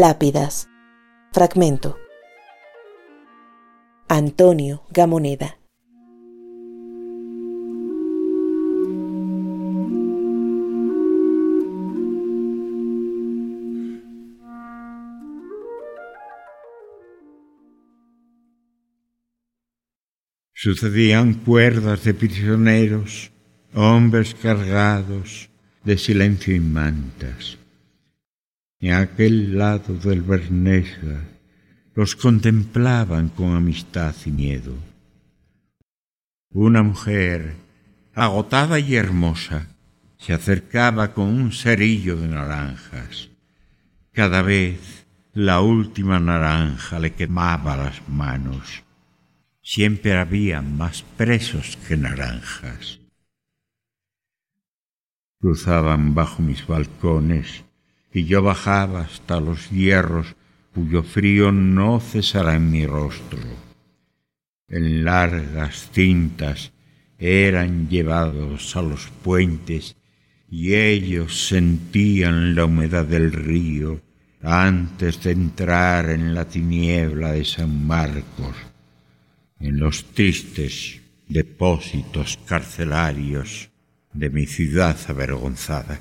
Lápidas. Fragmento. Antonio Gamoneda. Sucedían cuerdas de prisioneros, hombres cargados de silencio y mantas. En aquel lado del Bernesga los contemplaban con amistad y miedo. Una mujer, agotada y hermosa, se acercaba con un cerillo de naranjas. Cada vez la última naranja le quemaba las manos. Siempre había más presos que naranjas cruzaban bajo mis balcones y yo bajaba hasta los hierros cuyo frío no cesará en mi rostro. En largas cintas eran llevados a los puentes y ellos sentían la humedad del río antes de entrar en la tiniebla de San Marcos, en los tristes depósitos carcelarios de mi ciudad avergonzada.